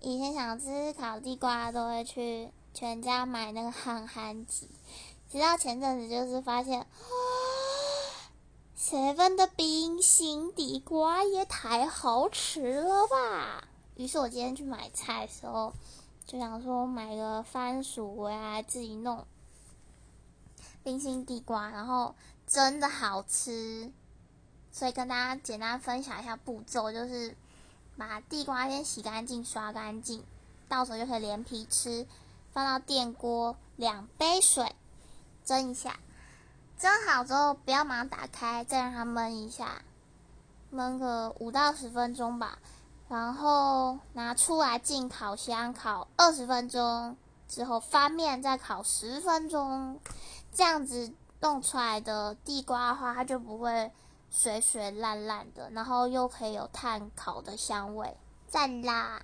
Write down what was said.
以前想吃烤地瓜，都会去全家买那个憨憨鸡。直到前阵子，就是发现，seven 的冰心地瓜也太好吃了吧！于是我今天去买菜的时候，就想说买个番薯回来自己弄冰心地瓜，然后真的好吃。所以跟大家简单分享一下步骤，就是把地瓜先洗干净、刷干净，到时候就可以连皮吃。放到电锅两杯水。蒸一下，蒸好之后不要马上打开，再让它焖一下，焖个五到十分钟吧。然后拿出来进烤箱烤二十分钟，之后翻面再烤十分钟，这样子弄出来的地瓜的话，它就不会水水烂烂的，然后又可以有炭烤的香味，赞啦！